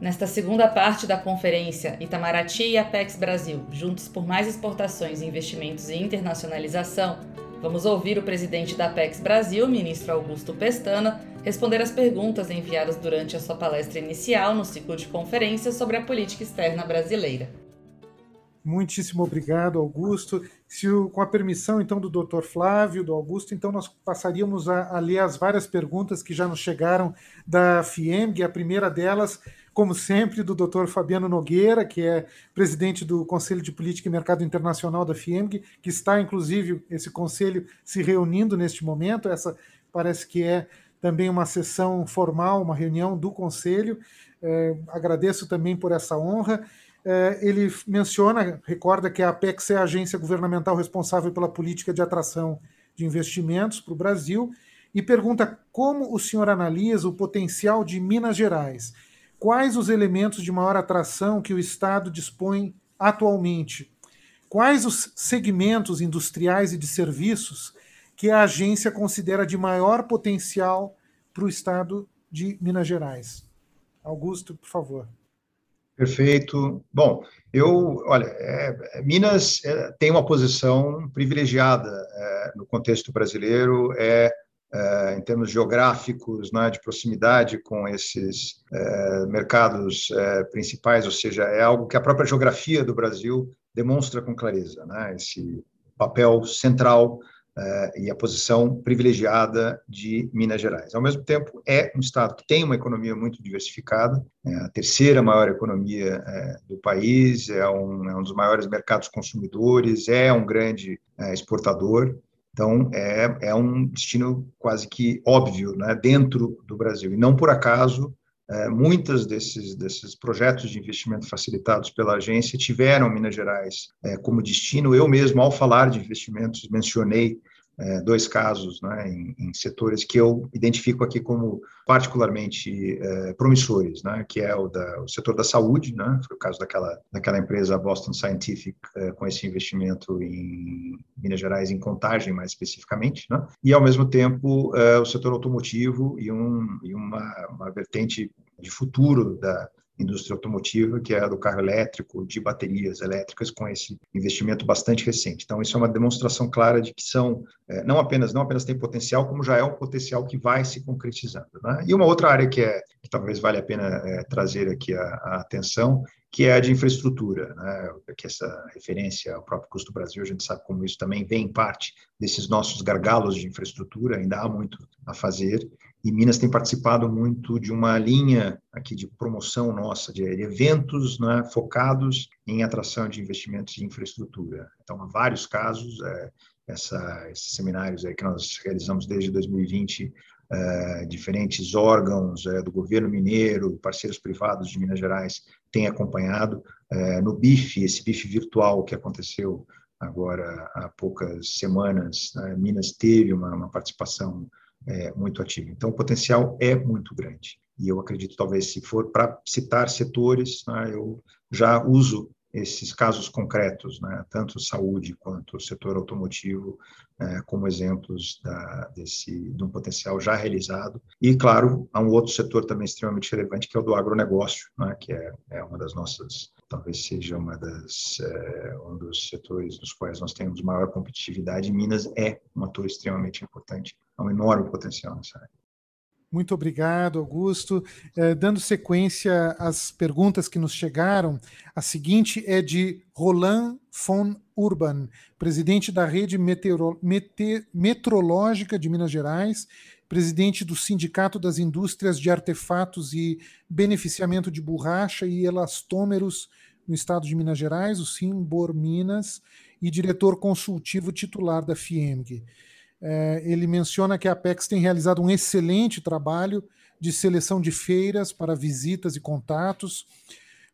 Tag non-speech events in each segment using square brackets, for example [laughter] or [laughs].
Nesta segunda parte da conferência, Itamaraty e Apex Brasil, juntos por mais exportações, investimentos e internacionalização, vamos ouvir o presidente da Apex Brasil, ministro Augusto Pestana, responder às perguntas enviadas durante a sua palestra inicial no ciclo de conferências sobre a política externa brasileira. Muitíssimo obrigado, Augusto. Se, com a permissão, então, do Dr. Flávio, do Augusto, então nós passaríamos a, a ler as várias perguntas que já nos chegaram da FIEMG. A primeira delas como sempre, do Dr. Fabiano Nogueira, que é presidente do Conselho de Política e Mercado Internacional da FIEMG, que está, inclusive, esse conselho se reunindo neste momento. Essa parece que é também uma sessão formal, uma reunião do conselho. É, agradeço também por essa honra. É, ele menciona, recorda que a Apex é a agência governamental responsável pela política de atração de investimentos para o Brasil e pergunta como o senhor analisa o potencial de Minas Gerais Quais os elementos de maior atração que o Estado dispõe atualmente? Quais os segmentos industriais e de serviços que a agência considera de maior potencial para o Estado de Minas Gerais? Augusto, por favor. Perfeito. Bom, eu, olha, é, Minas é, tem uma posição privilegiada é, no contexto brasileiro, é é, em termos geográficos, né, de proximidade com esses é, mercados é, principais, ou seja, é algo que a própria geografia do Brasil demonstra com clareza, né, esse papel central e a posição privilegiada de Minas Gerais. Ao mesmo tempo, é um estado que tem uma economia muito diversificada, é a terceira maior economia do país, é um, é um dos maiores mercados consumidores, é um grande exportador, então, é, é um destino quase que óbvio né, dentro do Brasil. E não por acaso, é, muitos desses, desses projetos de investimento facilitados pela agência tiveram Minas Gerais é, como destino. Eu mesmo, ao falar de investimentos, mencionei é, dois casos né, em, em, setores que eu identifico aqui como particularmente é, promissores, né, que é o, da, o, setor da saúde, né, foi o caso daquela, daquela empresa Boston Scientific é, com esse investimento em Minas Gerais, em contagem mais especificamente, né, e ao mesmo tempo é, o setor automotivo e, um, e uma, uma vertente de futuro da, indústria automotiva, que é a do carro elétrico, de baterias elétricas, com esse investimento bastante recente. Então, isso é uma demonstração clara de que são, é, não apenas não apenas tem potencial, como já é um potencial que vai se concretizando. Né? E uma outra área que, é, que talvez vale a pena é, trazer aqui a, a atenção que é a de infraestrutura, né? que essa referência ao próprio custo Brasil, a gente sabe como isso também vem parte desses nossos gargalos de infraestrutura, ainda há muito a fazer, e Minas tem participado muito de uma linha aqui de promoção nossa, de eventos né, focados em atração de investimentos em infraestrutura. Então, há vários casos, é, essa, esses seminários aí que nós realizamos desde 2020 Uh, diferentes órgãos uh, do governo mineiro, parceiros privados de Minas Gerais têm acompanhado. Uh, no BIF, esse BIF virtual que aconteceu agora há poucas semanas, né, Minas teve uma, uma participação muito ativa. Então, o potencial é muito grande. E eu acredito, talvez, se for para citar setores, né, eu já uso esses casos concretos, né, tanto saúde quanto o setor automotivo, é, como exemplos da, desse, de um potencial já realizado. E, claro, há um outro setor também extremamente relevante, que é o do agronegócio, né, que é, é uma das nossas, talvez seja uma das, é, um dos setores nos quais nós temos maior competitividade. Minas é um ator extremamente importante, há um enorme potencial nessa área. Muito obrigado, Augusto. Eh, dando sequência às perguntas que nos chegaram, a seguinte é de Roland von Urban, presidente da Rede Meteoro Mete Metrológica de Minas Gerais, presidente do Sindicato das Indústrias de Artefatos e Beneficiamento de Borracha e Elastômeros no estado de Minas Gerais, o Simbor Minas, e diretor consultivo titular da FIEMG. É, ele menciona que a Apex tem realizado um excelente trabalho de seleção de feiras para visitas e contatos.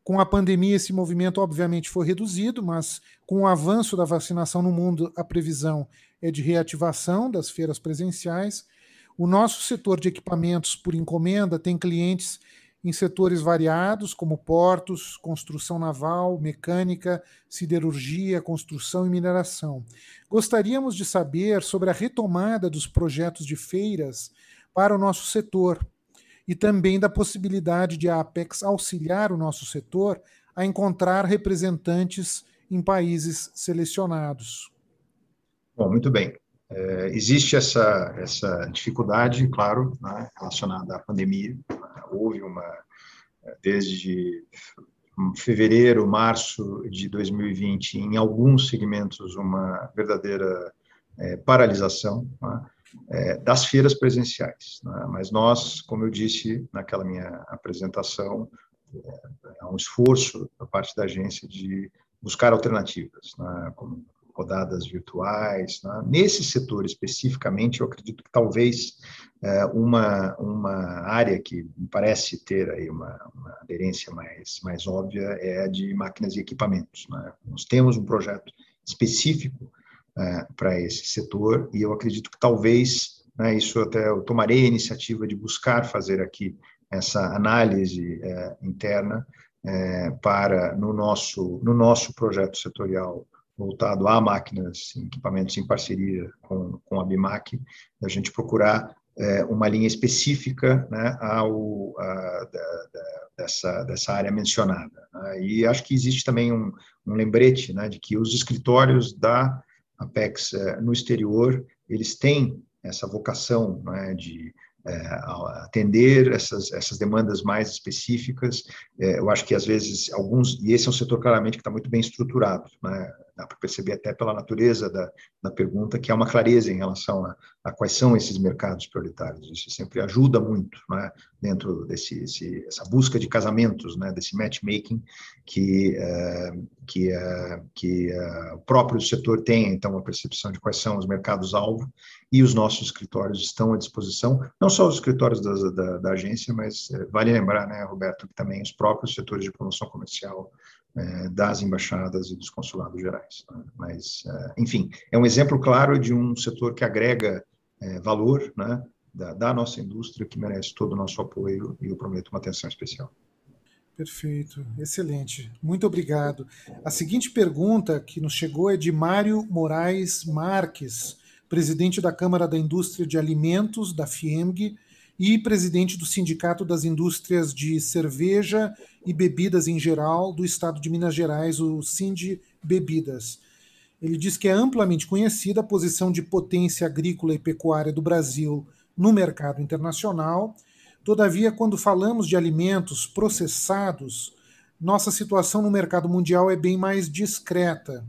Com a pandemia, esse movimento obviamente foi reduzido, mas com o avanço da vacinação no mundo, a previsão é de reativação das feiras presenciais. O nosso setor de equipamentos por encomenda tem clientes em setores variados, como portos, construção naval, mecânica, siderurgia, construção e mineração. Gostaríamos de saber sobre a retomada dos projetos de feiras para o nosso setor e também da possibilidade de a Apex auxiliar o nosso setor a encontrar representantes em países selecionados. Bom, muito bem. É, existe essa, essa dificuldade, claro, né, relacionada à pandemia. Houve uma, desde fevereiro, março de 2020, em alguns segmentos, uma verdadeira é, paralisação né, é, das feiras presenciais. Né, mas nós, como eu disse naquela minha apresentação, é, há um esforço da parte da agência de buscar alternativas, né, como rodadas virtuais. Né? Nesse setor especificamente, eu acredito que talvez é, uma, uma área que me parece ter aí uma, uma aderência mais, mais óbvia é a de máquinas e equipamentos. Né? Nós temos um projeto específico é, para esse setor e eu acredito que talvez, né, isso até eu tomarei a iniciativa de buscar fazer aqui essa análise é, interna é, para no nosso no nosso projeto setorial voltado a máquinas equipamentos em parceria com, com a BIMAC, a gente procurar é, uma linha específica né, ao, a, da, da, dessa, dessa área mencionada. Né? E acho que existe também um, um lembrete né, de que os escritórios da Apex é, no exterior, eles têm essa vocação né, de é, atender essas, essas demandas mais específicas. É, eu acho que, às vezes, alguns, e esse é um setor claramente que está muito bem estruturado, né? Dá para perceber até pela natureza da, da pergunta que há uma clareza em relação a, a quais são esses mercados prioritários. Isso sempre ajuda muito né? dentro desse esse, essa busca de casamentos, né? desse matchmaking que, uh, que, uh, que uh, o próprio setor tem, então, uma percepção de quais são os mercados-alvo e os nossos escritórios estão à disposição, não só os escritórios da, da, da agência, mas vale lembrar, né, Roberto, que também os próprios setores de promoção comercial eh, das embaixadas e dos consulados gerais. Né? Mas, eh, enfim, é um exemplo claro de um setor que agrega valor né, da, da nossa indústria, que merece todo o nosso apoio e eu prometo uma atenção especial. Perfeito, excelente. Muito obrigado. A seguinte pergunta que nos chegou é de Mário Moraes Marques presidente da Câmara da Indústria de Alimentos, da FIEMG, e presidente do Sindicato das Indústrias de Cerveja e Bebidas em Geral do Estado de Minas Gerais, o Sind Bebidas. Ele diz que é amplamente conhecida a posição de potência agrícola e pecuária do Brasil no mercado internacional. Todavia, quando falamos de alimentos processados, nossa situação no mercado mundial é bem mais discreta.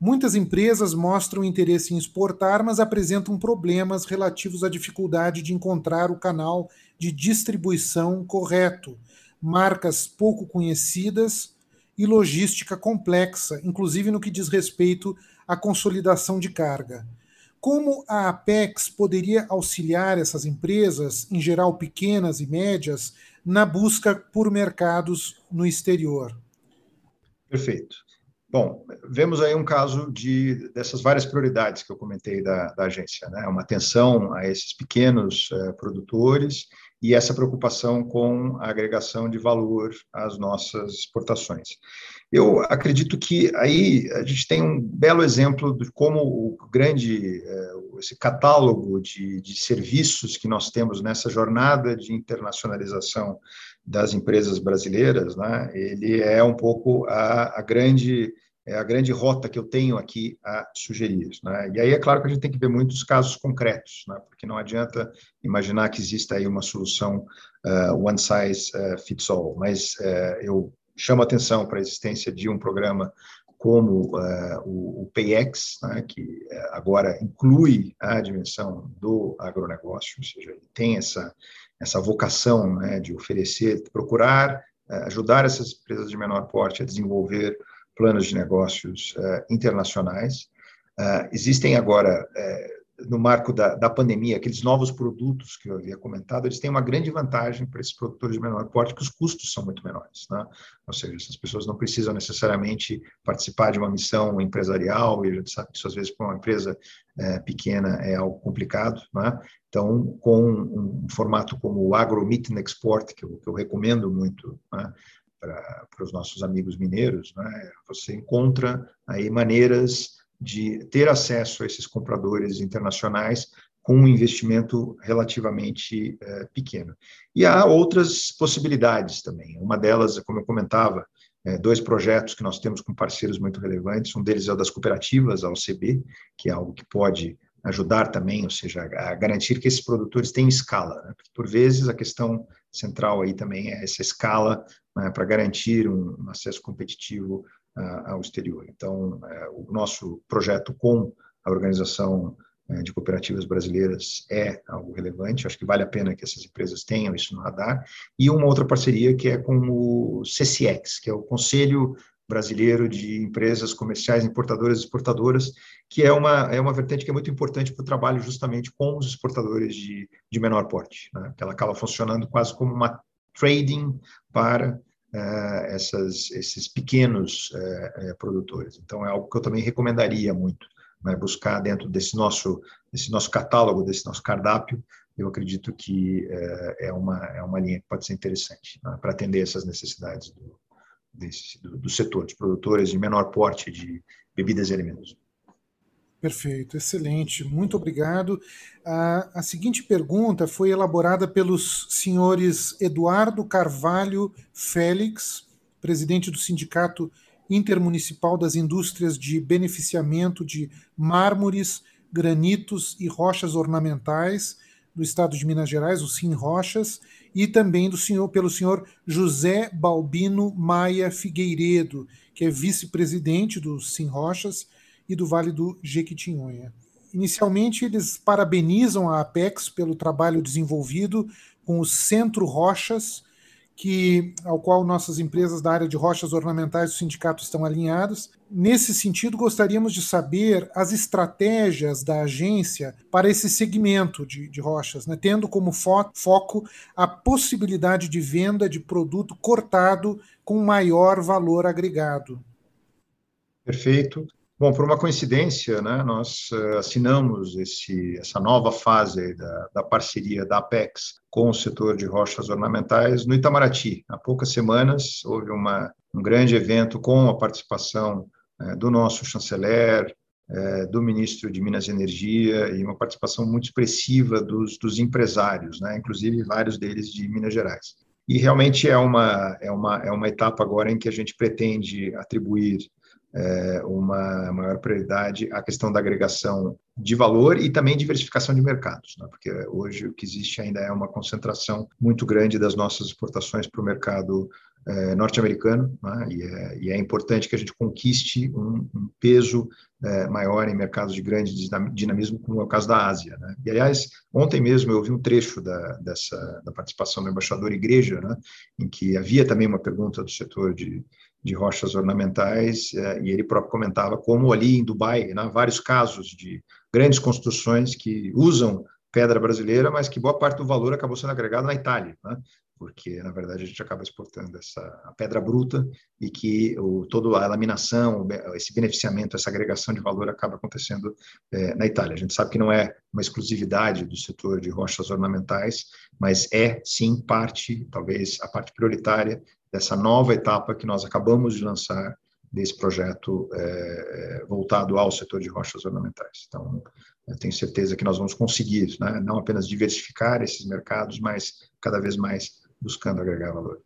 Muitas empresas mostram interesse em exportar, mas apresentam problemas relativos à dificuldade de encontrar o canal de distribuição correto, marcas pouco conhecidas e logística complexa, inclusive no que diz respeito à consolidação de carga. Como a Apex poderia auxiliar essas empresas, em geral pequenas e médias, na busca por mercados no exterior? Perfeito. Bom, vemos aí um caso de dessas várias prioridades que eu comentei da, da agência, né? Uma atenção a esses pequenos uh, produtores e essa preocupação com a agregação de valor às nossas exportações. Eu acredito que aí a gente tem um belo exemplo de como o grande uh, esse catálogo de, de serviços que nós temos nessa jornada de internacionalização das empresas brasileiras, né? Ele é um pouco a, a grande é a grande rota que eu tenho aqui a sugerir. Né? E aí é claro que a gente tem que ver muitos casos concretos, né? porque não adianta imaginar que exista aí uma solução uh, one size uh, fits all, mas uh, eu chamo atenção para a existência de um programa como o, o PayEx, né? que agora inclui a dimensão do agronegócio, ou seja, ele tem essa, essa vocação né, de oferecer, procurar ajudar essas empresas de menor porte a desenvolver planos de negócios uh, internacionais. Uh, existem agora, uh, no marco da, da pandemia, aqueles novos produtos que eu havia comentado, eles têm uma grande vantagem para esses produtores de menor porte, que os custos são muito menores. Né? Ou seja, essas pessoas não precisam necessariamente participar de uma missão empresarial, e a gente sabe que isso, às vezes, para uma empresa pequena é algo complicado. Né? Então, com um, formato como o Agro Meet and Export, que eu, que eu recomendo muito, né? Para os nossos amigos mineiros, né? você encontra aí maneiras de ter acesso a esses compradores internacionais com um investimento relativamente é, pequeno. E há outras possibilidades também. Uma delas, como eu comentava, é, dois projetos que nós temos com parceiros muito relevantes. Um deles é o das cooperativas, a OCB, que é algo que pode ajudar também, ou seja, a garantir que esses produtores tenham escala. Né? Por vezes, a questão central aí também é essa escala né, para garantir um, acesso competitivo uh, ao exterior. Então, uh, o nosso projeto com a Organização uh, de Cooperativas Brasileiras é algo relevante, acho que vale a pena que essas empresas tenham isso no radar, e uma outra parceria que é com o CCX, que é o Conselho brasileiro de empresas comerciais, importadoras e exportadoras, que é uma, é uma vertente que é muito importante para o trabalho justamente com os exportadores de, de menor porte, né? ela acaba funcionando quase como uma trading para uh, essas, esses pequenos uh, uh, produtores. Então, é algo que eu também recomendaria muito, né? buscar dentro desse nosso, desse nosso catálogo, desse nosso cardápio, eu acredito que é, uma, é uma linha que pode ser interessante né? para atender essas necessidades do, desse, do, do setor, de produtores de menor porte de bebidas e alimentos. Perfeito, excelente, muito obrigado. A, a, seguinte pergunta foi elaborada pelos senhores Eduardo Carvalho Félix, presidente do Sindicato Intermunicipal das Indústrias de Beneficiamento de Mármores, Granitos e Rochas Ornamentais do Estado de Minas Gerais, o Sim Rochas, e também do senhor, pelo senhor José Balbino Maia Figueiredo, que é vice-presidente do Sim Rochas e do Vale do Jequitinhonha. Inicialmente, eles parabenizam a Apex pelo trabalho desenvolvido com o Centro Rochas, que ao qual nossas empresas da área de rochas ornamentais do sindicato estão alinhadas. Nesse sentido, gostaríamos de saber as estratégias da agência para esse segmento de, de rochas, né? tendo como fo foco a possibilidade de venda de produto cortado com maior valor agregado. Perfeito. Bom, por uma coincidência, né, nós uh, assinamos esse, essa nova fase da, da, parceria da Apex com o setor de rochas ornamentais no Itamaraty. Há poucas semanas houve uma, um grande evento com a participação uh, do nosso chanceler, uh, do ministro de Minas e Energia e uma participação muito expressiva dos, dos empresários, né, inclusive vários deles de Minas Gerais. E realmente é uma, é, uma, é uma etapa agora em que a gente pretende atribuir é, uma maior prioridade à questão da agregação de valor e também diversificação de mercados, né? porque hoje o que existe ainda é uma concentração muito grande das nossas exportações para o mercado é, norte-americano, né? e, é, e, é, importante que a gente conquiste um, um peso é, maior em mercados de grande dinamismo, como é o caso da Ásia. Né? E, aliás, ontem mesmo eu ouvi um trecho da, dessa, da participação do embaixador Igreja, né? em que havia também uma pergunta do setor de de rochas ornamentais, eh, e ele próprio comentava como ali em Dubai, né, vários casos de grandes construções que usam pedra brasileira, mas que boa parte do valor acabou sendo agregado na Itália, né, porque na verdade a gente acaba exportando essa pedra bruta e que o, toda a laminação, esse beneficiamento, essa agregação de valor acaba acontecendo é, na Itália. A gente sabe que não é uma exclusividade do setor de rochas ornamentais, mas é sim parte, talvez a parte prioritária dessa nova etapa que nós acabamos de lançar desse projeto é, voltado ao setor de rochas ornamentais. Então, tenho certeza que nós vamos conseguir, né, não apenas diversificar esses mercados, mas cada vez mais buscando agregar valor.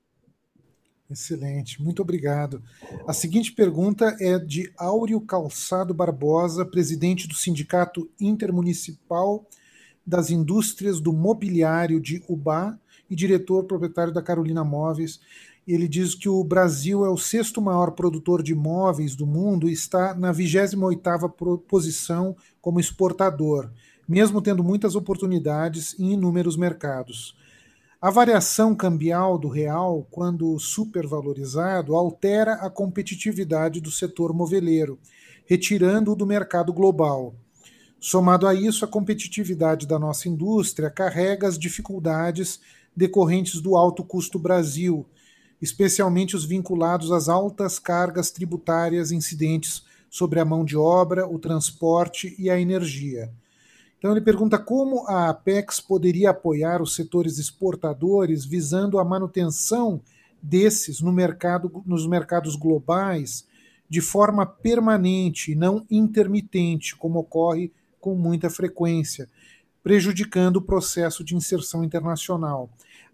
Excelente, muito obrigado. A seguinte pergunta é de Áureo Calçado Barbosa, presidente do Sindicato Intermunicipal das Indústrias do Mobiliário de Ubá e diretor proprietário da Carolina Móveis ele diz que o Brasil é o sexto maior produtor de imóveis do mundo e está na 28ª posição como exportador, mesmo tendo muitas oportunidades em inúmeros mercados. A variação cambial do real, quando supervalorizado, altera a competitividade do setor moveleiro, retirando-o do mercado global. Somado a isso, a competitividade da nossa indústria carrega as dificuldades decorrentes do alto custo Brasil, especialmente os vinculados às altas cargas tributárias incidentes sobre a mão de obra, o transporte e a energia. Então ele pergunta como a Apex poderia apoiar os setores exportadores visando a manutenção desses no mercado, nos mercados globais de forma permanente e não intermitente, como ocorre com muita frequência, prejudicando o processo de inserção internacional.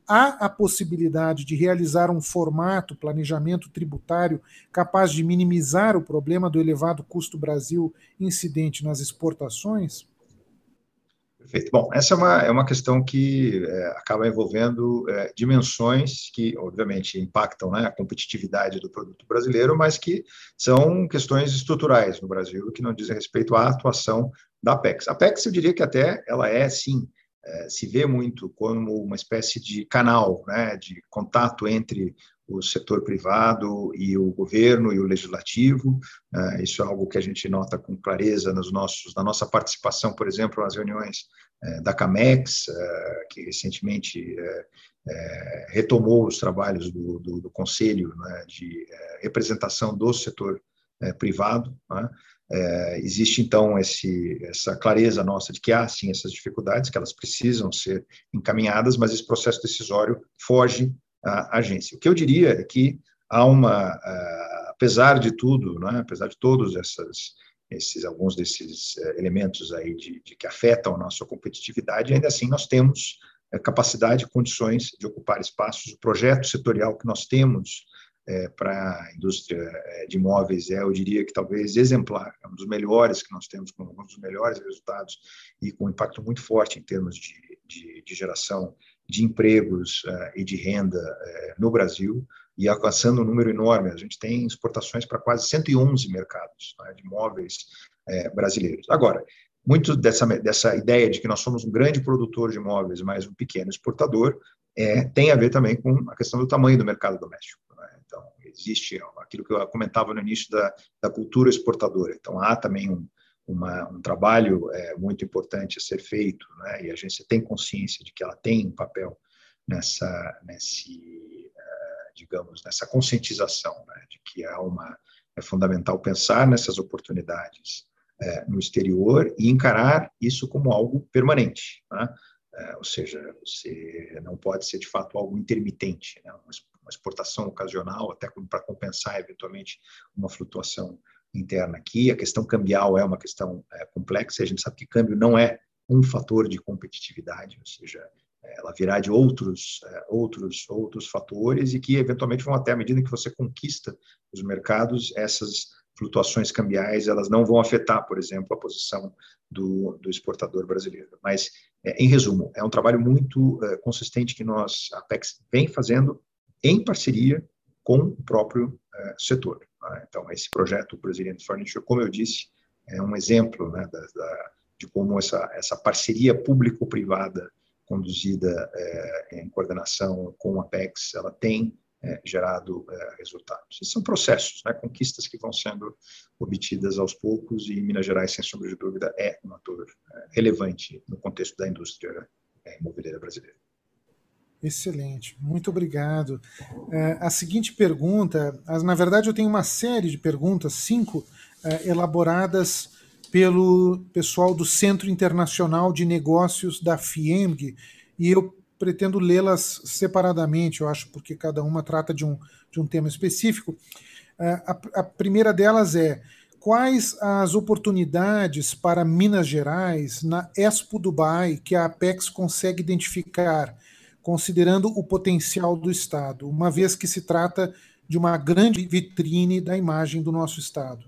Há a possibilidade de realizar um formato, planejamento tributário, capaz de minimizar o problema do elevado custo Brasil incidente nas exportações? Perfeito. Bom, essa é uma, é uma questão que é, acaba envolvendo é, dimensões que, obviamente, impactam né, a competitividade do produto brasileiro, mas que são questões estruturais no Brasil, que não dizem respeito à atuação da Apex. A Apex, eu diria que até ela é, sim, se vê muito como uma espécie de canal né, de contato entre o setor privado e o governo e o legislativo. Uh, isso é algo que a gente nota com clareza nos nossos, na nossa participação, por exemplo, nas reuniões uh, da CAMEX, que recentemente retomou os trabalhos do, do, do Conselho né, de representação do setor privado. Né? Existe então esse, essa clareza nossa de que há sim essas dificuldades, que elas precisam ser encaminhadas, mas esse processo decisório foge a agência. O que eu diria é que há uma, apesar de tudo, é? apesar de todos essas, esses alguns desses eh, elementos aí de, de, que afetam a nossa competitividade, ainda assim nós temos eh, capacidade, condições de ocupar espaços. O projeto setorial que nós temos é, para a indústria de imóveis é, eu diria que talvez exemplar, é um dos melhores que nós temos, com um dos melhores resultados e com um impacto muito forte em termos de, de, de geração de empregos uh, e de renda uh, no Brasil e alcançando um número enorme. A gente tem exportações para quase 111 mercados né, de imóveis uh, brasileiros. Agora, muito dessa, dessa ideia de que nós somos um grande produtor de imóveis, mas um pequeno exportador, é, tem a ver também com a questão do tamanho do mercado doméstico. Existe aquilo que eu comentava no início da, da cultura exportadora. Então, há também um, uma, um trabalho é, muito importante a ser feito, né? e a agência tem consciência de que ela tem um papel nessa, nesse, uh, digamos, nessa conscientização, né? de que há uma, é fundamental pensar nessas oportunidades é, no exterior e encarar isso como algo permanente, né? é, ou seja, você não pode ser de fato algo intermitente, né? Uma exportação ocasional, até para compensar eventualmente uma flutuação interna aqui. A questão cambial é uma questão é, complexa. A gente sabe que câmbio não é um fator de competitividade, ou seja, é, ela virá de outros, é, outros, outros fatores e que eventualmente vão até à medida que você conquista os mercados, essas flutuações cambiais elas não vão afetar, por exemplo, a posição do, do exportador brasileiro. Mas, é, em resumo, é um trabalho muito consistente que nós, a Apex, vem fazendo em parceria com o próprio é, setor. Né? Então, esse projeto Brazilian Furniture, como eu disse, é um exemplo né, da, da, de como essa, essa parceria público-privada conduzida é, em coordenação com a Apex, ela tem é, gerado é, resultados. São processos, né, conquistas que vão sendo obtidas aos poucos e Minas Gerais, sem sombra de dúvida, é um ator relevante no contexto da indústria imobiliária brasileira. Excelente, muito obrigado. É, a seguinte pergunta, na verdade eu tenho uma série de perguntas, cinco, é, elaboradas pelo pessoal do Centro Internacional de Negócios da FIEMG, e eu pretendo lê-las separadamente, eu acho, porque cada uma trata de um, de um tema específico. É, a, a primeira delas é: quais as oportunidades para Minas Gerais na Expo Dubai que a Apex consegue identificar? Considerando o potencial do Estado, uma vez que se trata de uma grande vitrine da imagem do nosso Estado.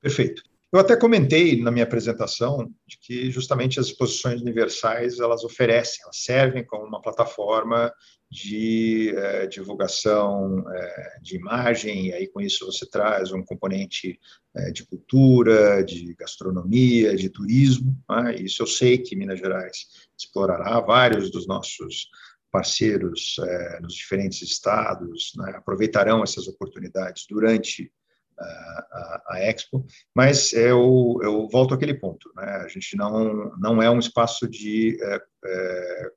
Perfeito. Eu até comentei na minha apresentação de que justamente as exposições universais elas oferecem, elas servem como uma plataforma de é, divulgação é, de imagem, e aí com isso você traz um componente é, de cultura, de gastronomia, de turismo. Né? Isso eu sei que Minas Gerais explorará, vários dos nossos parceiros nos diferentes estados né? aproveitarão essas oportunidades durante a, a, Expo, mas eu, eu volto àquele ponto, né? a gente não, não é um espaço de é, é,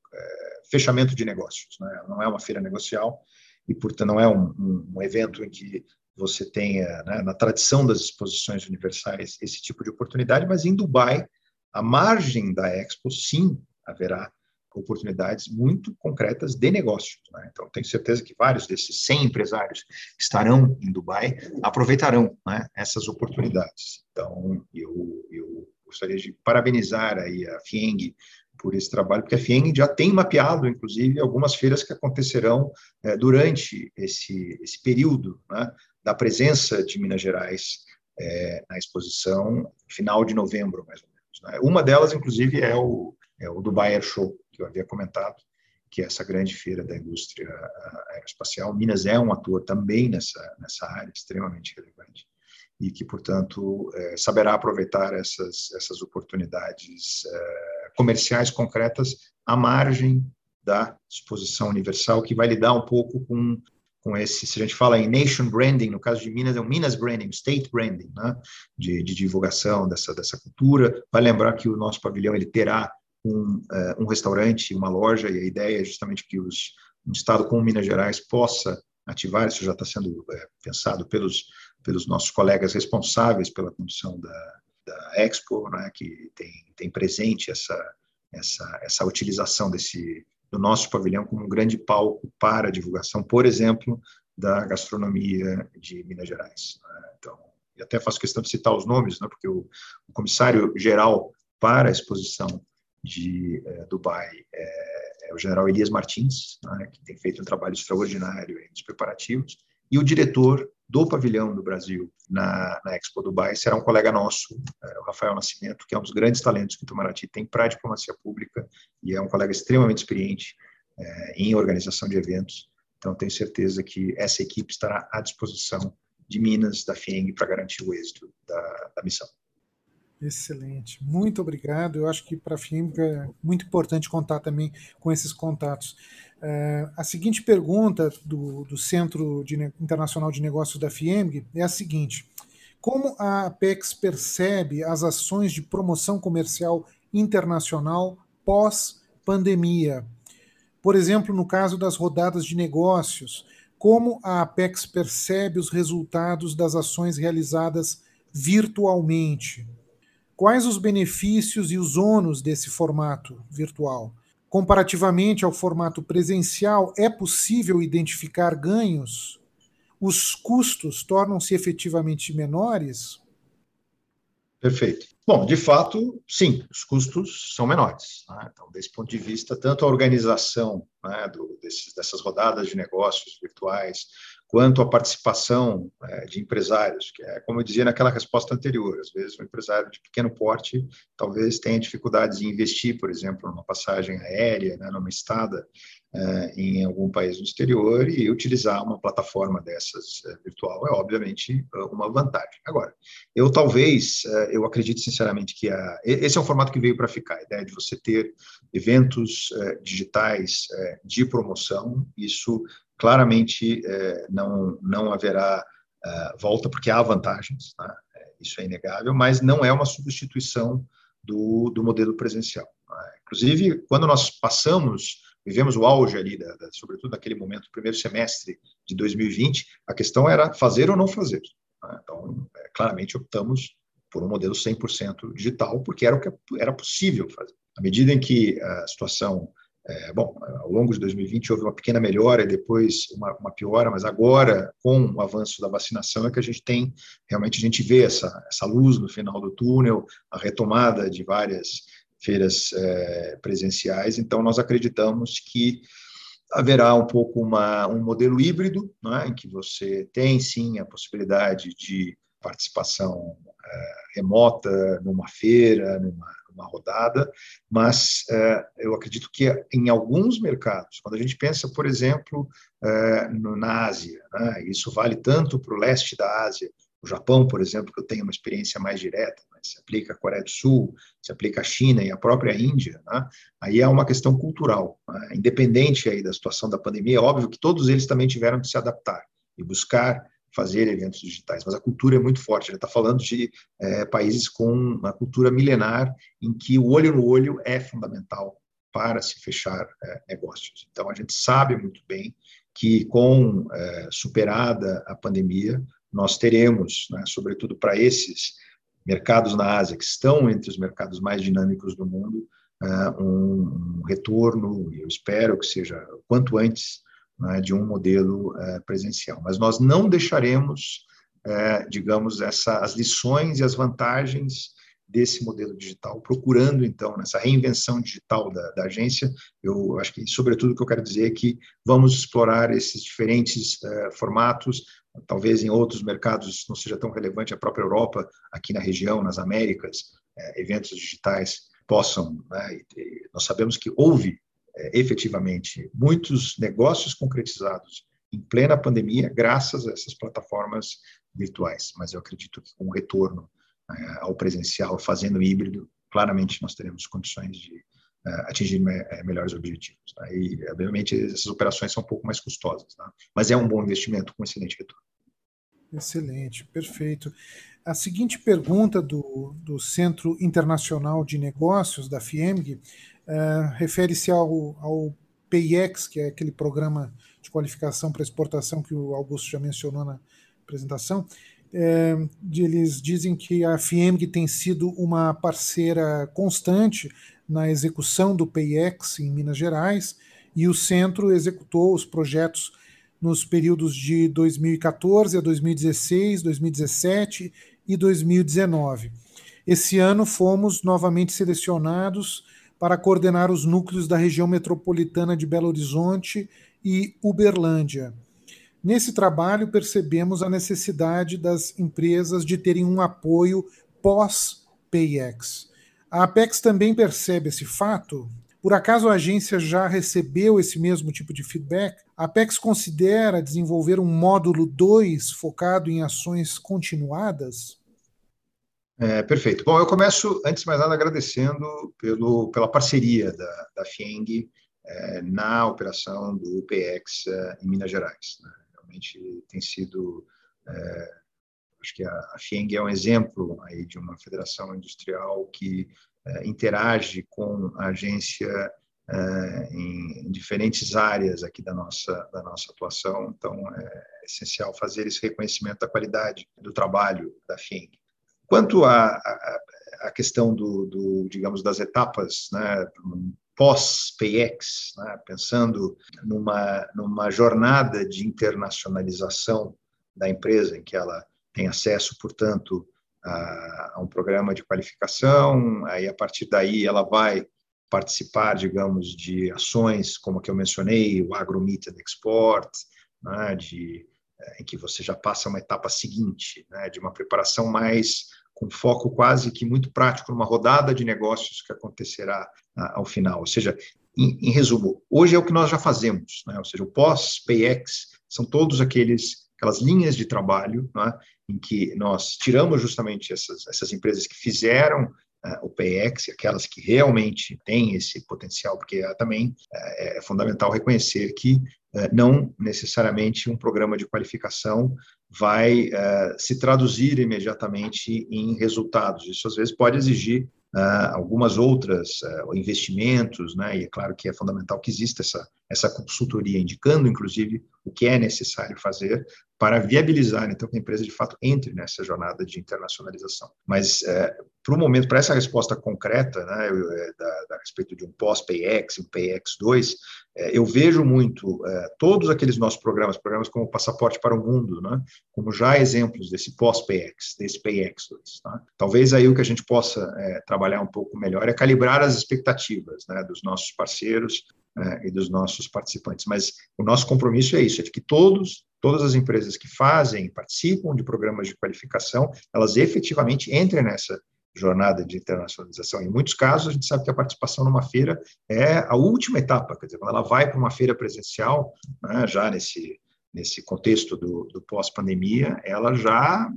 fechamento de negócios, né? não é uma feira negocial e, portanto, não é um, um, um evento em que você tenha, né, na tradição das exposições universais, esse tipo de oportunidade, mas em Dubai, a margem da Expo, sim, haverá oportunidades muito concretas de negócio. Né? Então, tenho certeza que vários desses 100 empresários estarão em Dubai aproveitarão né, essas oportunidades. Então, eu, eu gostaria de parabenizar aí a FIENG por esse trabalho, porque a FIENG já tem mapeado, inclusive, algumas feiras que acontecerão é, durante esse, esse período né, da presença de Minas Gerais é, na exposição, final de novembro, mais ou menos. Né. Uma delas, inclusive, é o, é o Dubai Air Show, que eu havia comentado, que é essa grande feira da indústria aeroespacial. Minas é um ator também nessa, nessa área extremamente relevante e que, portanto, é, saberá aproveitar essas, essas oportunidades é, comerciais concretas à margem da exposição universal, que vai lidar um pouco com, com esse, se a gente fala em nation branding, no caso de Minas, é um Minas branding, state branding, né, de, de divulgação dessa, dessa cultura. Vai lembrar que o nosso pavilhão ele terá um, uh, um restaurante, uma loja, e a ideia é justamente que os, um estado como Minas Gerais possa ativar, isso já está sendo é, pensado pelos, pelos nossos colegas responsáveis pela condução da, da Expo, né, que tem, tem presente essa, essa, essa utilização desse, do nosso pavilhão como um grande palco para a divulgação, por exemplo, da gastronomia de Minas Gerais. Né. Então, e até faço questão de citar os nomes, né, porque o, o comissário geral para a exposição de é, Dubai é, é, o general Elias Martins, né, que tem feito um trabalho extraordinário nos preparativos, e o diretor do pavilhão do Brasil na, na Expo Dubai será um colega nosso, é, o Rafael Nascimento, que é um dos grandes talentos que o Itamaraty tem para a diplomacia pública e é um colega extremamente experiente é, em organização de eventos. Então, tenho certeza que essa equipe estará à disposição de Minas, da FIENG, para garantir o êxito da, da missão. Excelente, muito obrigado. Eu acho que para a FIEMG é muito importante contar também com esses contatos. Uh, a seguinte pergunta do, do Centro de Internacional de Negócios da FIEMG é a seguinte: Como a Apex percebe as ações de promoção comercial internacional pós-pandemia? Por exemplo, no caso das rodadas de negócios, como a Apex percebe os resultados das ações realizadas virtualmente? Quais os benefícios e os ônus desse formato virtual? Comparativamente ao formato presencial, é possível identificar ganhos? Os custos tornam-se efetivamente menores? Perfeito. Bom, de fato, sim, os custos são menores. Né? Então, desse ponto de vista, tanto a organização né, do, desses, dessas rodadas de negócios virtuais, quanto à participação é, de empresários, que é como eu dizia naquela resposta anterior, às vezes um empresário de pequeno porte talvez tenha dificuldades em investir, por exemplo, numa passagem aérea, né, numa estada é, em algum país no exterior e utilizar uma plataforma dessas é, virtual é obviamente uma vantagem. Agora, eu talvez, é, eu acredito sinceramente que a, esse é um formato que veio para ficar, a ideia de você ter eventos é, digitais é, de promoção, isso claramente é, não, não haverá é, volta, porque há vantagens, tá? É, isso é inegável, mas não é uma substituição do, do modelo presencial. Tá? Inclusive, quando nós passamos, vivemos o auge ali, da, da, sobretudo naquele momento, primeiro semestre de 2020, a questão era fazer ou não fazer. Tá? Então, é, claramente optamos por um modelo 100% digital, porque era o que era possível fazer. À medida em que a situação é, bom, ao longo de 2020 houve uma pequena melhora e depois uma, uma, piora, mas agora, com o avanço da vacinação, é que a gente tem, realmente a gente vê essa, essa luz no final do túnel, a retomada de várias feiras é, presenciais, então nós acreditamos que haverá um pouco uma, um modelo híbrido, é, em que você tem sim a possibilidade de participação é, remota numa feira, numa uma rodada, mas é, eu acredito que em alguns mercados, quando a gente pensa, por exemplo, é, no, na Ásia, né, isso vale tanto para o leste da Ásia, o Japão, por exemplo, que eu tenho uma experiência mais direta, mas se aplica a Coreia do Sul, se aplica a China e a própria Índia, né, aí é uma questão cultural, né, independente aí da situação da pandemia, é óbvio que todos eles também tiveram que se adaptar e buscar fazer eventos digitais, mas a cultura é muito forte. Ele está falando de é, países com uma cultura milenar em que o olho no olho é fundamental para se fechar é, negócios. Então, a gente sabe muito bem que, com é, superada a pandemia, nós teremos, né, sobretudo para esses mercados na Ásia, que estão entre os mercados mais dinâmicos do mundo, é, um, um retorno, e eu espero que seja quanto antes, né, de um modelo é, presencial. Mas nós não deixaremos, é, digamos, essa, as lições e as vantagens desse modelo digital, procurando, então, nessa reinvenção digital da, da agência. Eu acho que, sobretudo, o que eu quero dizer é que vamos explorar esses diferentes uh, formatos, talvez em outros mercados não seja tão relevante, a própria Europa, aqui na região, nas Américas, uh, eventos digitais possam. Né, nós sabemos que houve, uh, efetivamente, muitos negócios concretizados em plena pandemia, graças a essas plataformas virtuais, mas eu acredito que com o retorno é, ao presencial, fazendo híbrido, claramente nós teremos condições de é, atingir é, melhores objetivos. Tá? E, obviamente, essas operações são um pouco mais custosas, tá? mas é um bom investimento com excelente retorno. Excelente, perfeito. A seguinte pergunta do, do Centro Internacional de Negócios, da FIEMG, uh, refere-se ao, ao PIEX, que é aquele programa de qualificação para exportação que o Augusto já mencionou na apresentação é, eles dizem que a FIEMG tem sido uma parceira constante na execução do PIEX em Minas Gerais e o centro executou os projetos nos períodos de 2014 a 2016, 2017 e 2019. Esse ano fomos novamente selecionados para coordenar os núcleos da região metropolitana de Belo Horizonte e Uberlândia. Nesse trabalho, percebemos a necessidade das empresas de terem um apoio pós-PayEx. A Apex também percebe esse fato? Por acaso a agência já recebeu esse mesmo tipo de feedback? A Apex considera desenvolver um módulo 2 focado em ações continuadas? É, perfeito. Bom, eu começo, antes de mais nada, agradecendo pelo, pela parceria da, da FIENG é, na operação do UPX é, em Minas Gerais. Né? realmente tem sido é, acho que a, a FIENG é um exemplo aí de uma federação industrial que é, interage com a agência é, em, em, diferentes áreas aqui da nossa da nossa atuação então é essencial fazer esse reconhecimento da qualidade do trabalho da FIENG quanto à questão do, do, digamos das etapas né pós-PX, né, pensando numa, numa jornada de internacionalização da empresa, em que ela tem acesso, portanto, a, a um programa de qualificação, aí a partir daí ela vai participar, digamos, de ações como a que eu mencionei, o Agro Meet and Export, né, de, eh, em que você já passa uma etapa seguinte, né, de uma preparação mais com foco quase que muito prático numa rodada de negócios que acontecerá ah, ao final. Ou seja, em, em, resumo, hoje é o que nós já fazemos, né? ou seja, o pós-PayEx são todos aqueles aquelas linhas de trabalho né? em que nós tiramos justamente essas, essas empresas que fizeram o PayEx, aquelas que realmente têm esse potencial, porque uh, também uh, é fundamental reconhecer que não necessariamente um programa de qualificação vai uh, se traduzir imediatamente em resultados. Isso às vezes pode exigir uh, algumas outras uh, investimentos, né? E é claro que é fundamental que exista essa essa consultoria indicando, inclusive, o que é necessário fazer para viabilizar, então, que a empresa de fato entre nessa jornada de internacionalização. Mas, é, para o momento, para essa resposta concreta, né, eu, é, da, da, respeito de um pós-PayEx, um PayEx2, é, eu vejo muito é, todos aqueles nossos programas, programas como Passaporte para o Mundo, né, como já exemplos desse pós-PayEx, desse PayEx2. Tá? Talvez aí o que a gente possa é, trabalhar um pouco melhor é calibrar as expectativas né, dos nossos parceiros, né, e dos nossos participantes. Mas o nosso compromisso é isso, é de que todos, todas as empresas que fazem, participam de programas de qualificação, elas efetivamente entrem nessa jornada de internacionalização. Em muitos casos, a gente sabe que a participação numa feira é a última etapa, quer dizer, quando ela vai para uma feira presencial, né, já nesse, nesse contexto do, do pós-pandemia, ela já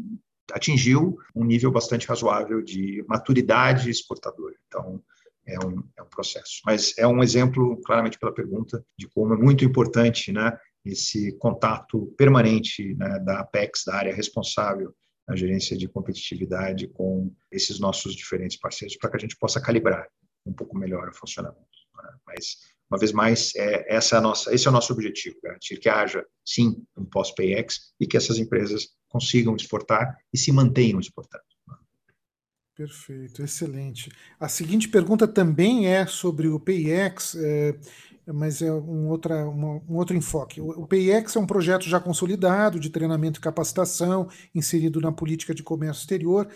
atingiu um nível bastante razoável de maturidade exportadora. Então, é um, é um processo. Mas é um exemplo, claramente pela pergunta, de como é muito importante né, esse contato permanente né, da Apex, da área responsável na gerência de competitividade com esses nossos diferentes parceiros, para que a gente possa calibrar um pouco melhor o funcionamento. Né? Mas, uma vez mais, é, essa é nossa, esse é o nosso objetivo, garantir que haja, sim, um pós-PayEx e que essas empresas consigam exportar e se mantenham exportando. Perfeito, excelente. A seguinte pergunta também é sobre o PIX, é, mas é um, outra, uma, um outro enfoque. O, o PIX é um projeto já consolidado de treinamento e capacitação, inserido na política de comércio exterior,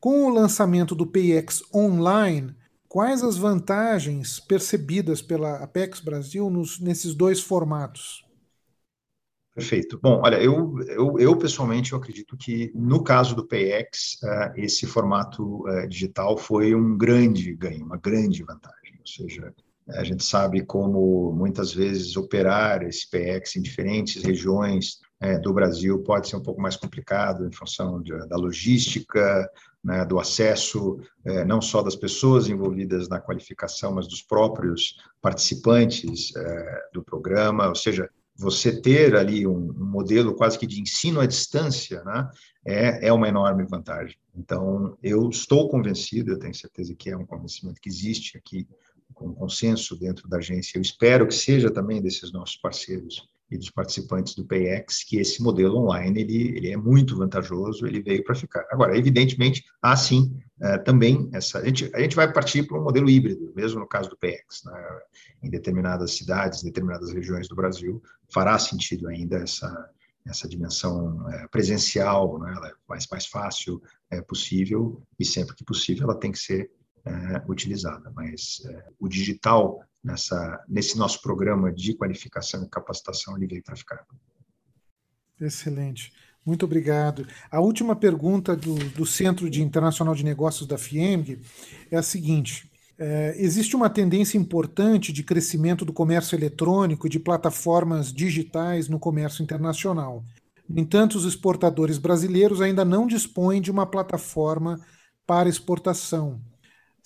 Com o lançamento do PX Online, quais as vantagens percebidas pela Apex Brasil nos, nesses dois formatos? Perfeito. Bom, olha, eu, eu, eu, pessoalmente eu acredito que no caso do PX, uh, esse formato uh, digital foi um grande ganho, uma grande vantagem. Ou seja, a gente sabe como muitas vezes operar esse PX em diferentes regiões é, do Brasil pode ser um pouco mais complicado em função de, da logística, né, do acesso não só das pessoas envolvidas na qualificação, mas dos próprios participantes do programa, ou seja, você ter ali um, um, modelo quase que de ensino à distância, né, é, é uma enorme vantagem. Então, eu estou convencido, eu tenho certeza que é um convencimento que existe aqui, com consenso dentro da agência, eu espero que seja também desses nossos parceiros e dos participantes do PX que esse modelo online ele, ele é muito vantajoso, ele veio para ficar. Agora, evidentemente, há sim é, também essa. A gente, a gente vai partir para um modelo híbrido, mesmo no caso do PX. Né? Em determinadas cidades, em determinadas regiões do Brasil, fará sentido ainda essa, essa dimensão é, presencial, né? ela é mais, mais fácil é, possível, e sempre que possível ela tem que ser é, utilizada. Mas é, o digital nessa, nesse nosso programa de qualificação e capacitação, ele veio para ficar. Excelente. Muito obrigado. A última pergunta do, do Centro de Internacional de Negócios da FIEMG é a seguinte: é, existe uma tendência importante de crescimento do comércio eletrônico e de plataformas digitais no comércio internacional. No entanto, os exportadores brasileiros ainda não dispõem de uma plataforma para exportação.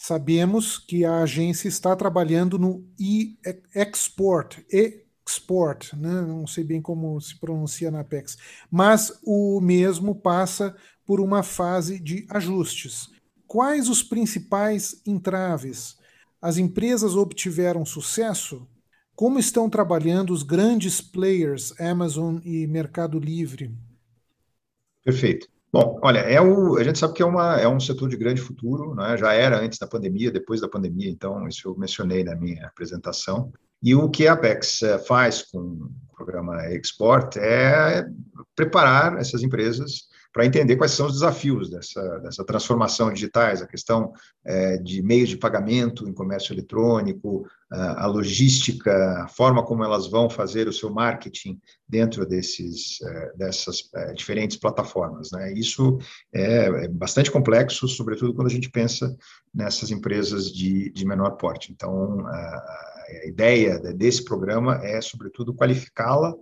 Sabemos que a agência está trabalhando no e-export, export, né? não sei bem como se pronuncia na Apex, mas o mesmo passa por uma fase de ajustes. Quais os principais entraves? As empresas obtiveram sucesso? Como estão trabalhando os grandes players, Amazon e Mercado Livre? Perfeito. Bom, olha, é o, a gente sabe que é, uma, é um setor de grande futuro, né? já era antes da pandemia, depois da pandemia, então isso eu mencionei na minha apresentação. E o que a Apex eh, faz com o programa Export é preparar essas empresas para entender quais são os desafios dessa, dessa transformação digitais, a questão é, de meios de pagamento em comércio eletrônico, a logística, a forma como elas vão fazer o seu marketing dentro desses, é, dessas é, diferentes plataformas. Né? Isso é, é bastante complexo, sobretudo quando a gente pensa nessas empresas de, de menor porte. Então, a, a ideia desse programa é, sobretudo, qualificá-la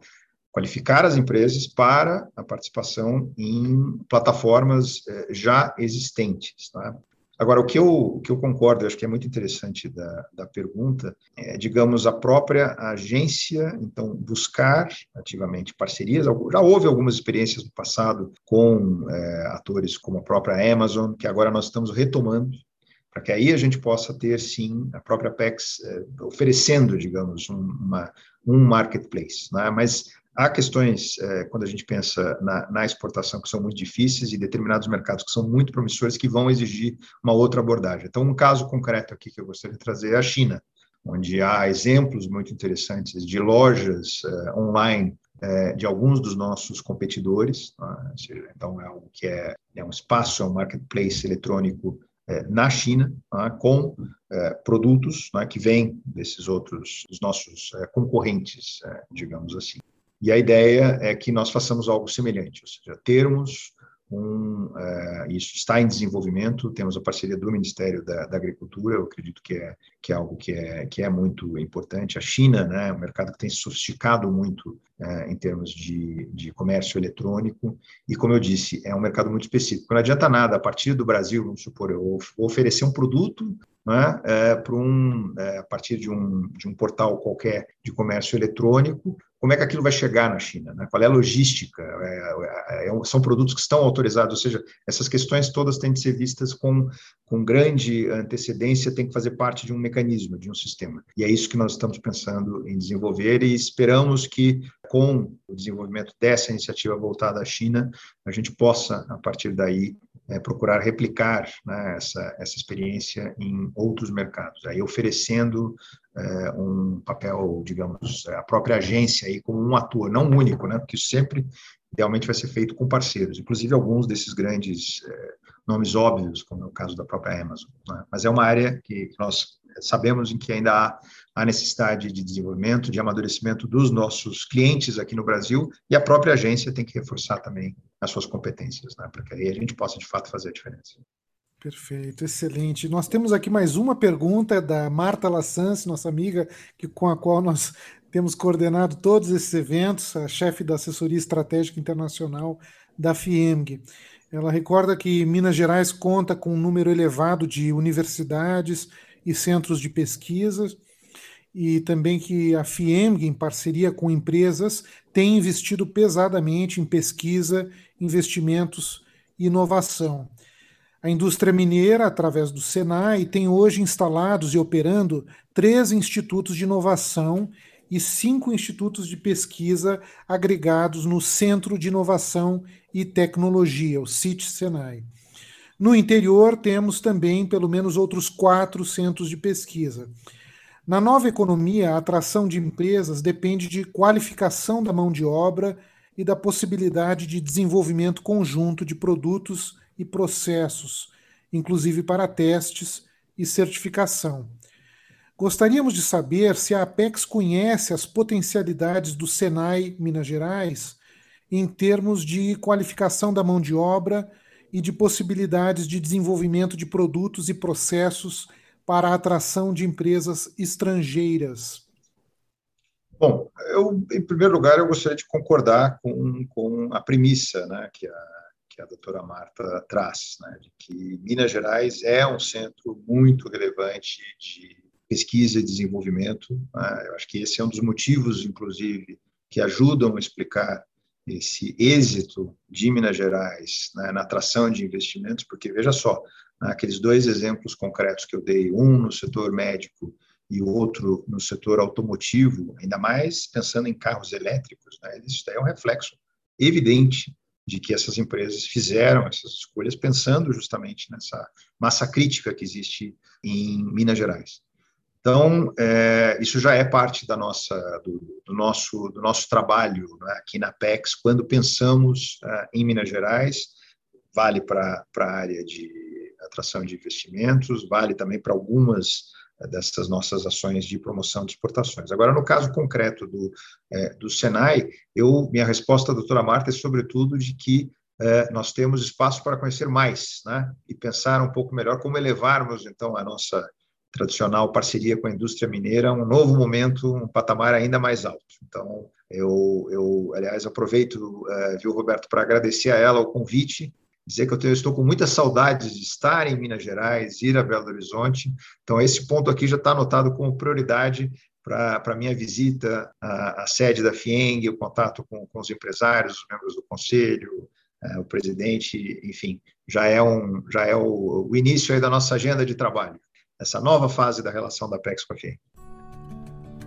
qualificar as empresas para a participação em plataformas eh, já existentes. Tá? Agora, o que, eu, o que eu concordo, eu acho que é muito interessante da, da pergunta, é, digamos, a própria agência, então, buscar ativamente parcerias. Já houve algumas experiências no passado com é, atores como a própria Amazon, que agora nós estamos retomando, para que aí a gente possa ter, sim, a própria PEX é, oferecendo, digamos, um, uma, um marketplace. Né? Mas Há questões, é, quando a gente pensa na, na, exportação, que são muito difíceis e determinados mercados que são muito promissores, que vão exigir uma outra abordagem. Então, um caso concreto aqui que eu gostaria de trazer é a China, onde há exemplos muito interessantes de lojas é, online é, de alguns dos nossos competidores. Tá? Então, é algo que é, é um espaço, é um marketplace eletrônico é, na China, tá? com é, produtos né, que vêm desses outros, dos nossos é, concorrentes, digamos assim. E a ideia é que nós façamos algo semelhante, ou seja, termos um, uh, isso está em desenvolvimento, temos a parceria do Ministério da, da, Agricultura, eu acredito que é, que é algo que é, que é muito importante. A China né, é um mercado que tem sofisticado muito uh, em termos de, de comércio eletrônico, e como eu disse, é um mercado muito específico. Não adianta nada, a partir do Brasil, vamos supor, eu oferecer um produto né, é, para um, é, a partir de um, de um portal qualquer de comércio eletrônico, como é que aquilo vai chegar na China, né? qual é a logística, é, é, é são produtos que estão autorizados, ou seja, essas questões todas têm de ser vistas com, com grande antecedência, tem que fazer parte de um mecanismo, de um sistema. E é isso que nós estamos pensando em desenvolver e esperamos que, com o desenvolvimento dessa iniciativa voltada à China, a gente possa, a partir daí, é, procurar replicar né, essa, essa experiência em outros mercados, aí oferecendo é, um papel, digamos, a própria agência aí como um ator, não único, né, porque isso sempre idealmente vai ser feito com parceiros, inclusive alguns desses grandes é, nomes óbvios, como é o caso da própria Amazon. Né? Mas é uma área que nós sabemos em que ainda há a necessidade de desenvolvimento, de amadurecimento dos nossos clientes aqui no Brasil e a própria agência tem que reforçar também as suas competências, né? para que aí a gente possa de fato fazer a diferença. Perfeito, excelente. Nós temos aqui mais uma pergunta da Marta Lassance, nossa amiga, que, com a qual nós [laughs] temos coordenado todos esses eventos, a chefe da assessoria estratégica internacional da FIEMG. Ela recorda que Minas Gerais conta com um número elevado de universidades e centros de pesquisa, e também que a FIEMG, em parceria com empresas, tem investido pesadamente em pesquisa, investimentos e inovação. A indústria mineira, através do Senai, tem hoje instalados e operando três institutos de inovação e cinco institutos de pesquisa agregados no Centro de Inovação e Tecnologia, o CIT Senai. No interior, temos também pelo menos outros quatro centros de pesquisa. Na nova economia, a atração de empresas depende de qualificação da mão de obra e da possibilidade de desenvolvimento conjunto de produtos e processos, inclusive para testes e certificação. Gostaríamos de saber se a Apex conhece as potencialidades do Senai Minas Gerais em termos de qualificação da mão de obra e de possibilidades de desenvolvimento de produtos e processos para a atração de empresas estrangeiras. Bom, eu, em primeiro lugar, eu gostaria de concordar com, com a premissa né, que, a, que a doutora Marta traz, né, de que Minas Gerais é um centro muito relevante de pesquisa e desenvolvimento. Né? Eu acho que esse é um dos motivos, inclusive, que ajudam a explicar esse êxito de Minas Gerais né, na atração de investimentos, porque veja só, aqueles dois exemplos concretos que eu dei, um no setor médico e outro no setor automotivo, ainda mais pensando em carros elétricos, né, isso é um reflexo evidente de que essas empresas fizeram essas escolhas pensando justamente nessa massa crítica que existe em Minas Gerais. Então, é, isso já é parte da nossa, do, do nosso, do nosso trabalho né, aqui na PEX, quando pensamos é, em Minas Gerais, vale para a área de atração de investimentos, vale também para algumas dessas nossas ações de promoção de exportações. Agora, no caso concreto do, é, do Senai, eu, minha resposta, doutora Marta, é sobretudo de que é, nós temos espaço para conhecer mais, né? E pensar um pouco melhor como elevarmos, então, a nossa tradicional parceria com a indústria mineira, um novo momento, um patamar ainda mais alto. Então, eu, eu aliás, aproveito, é, viu, Roberto, para agradecer a ela o convite, dizer que eu, tenho, eu estou com muita saudade de estar em Minas Gerais, ir a Belo Horizonte. Então, esse ponto aqui já está anotado como prioridade para a minha visita à, à, sede da FIENG, o contato com, com os empresários, os membros do conselho, é, o presidente, enfim, já é, um, já é o, o início da nossa agenda de trabalho essa nova fase da relação da PEX com a FIEM.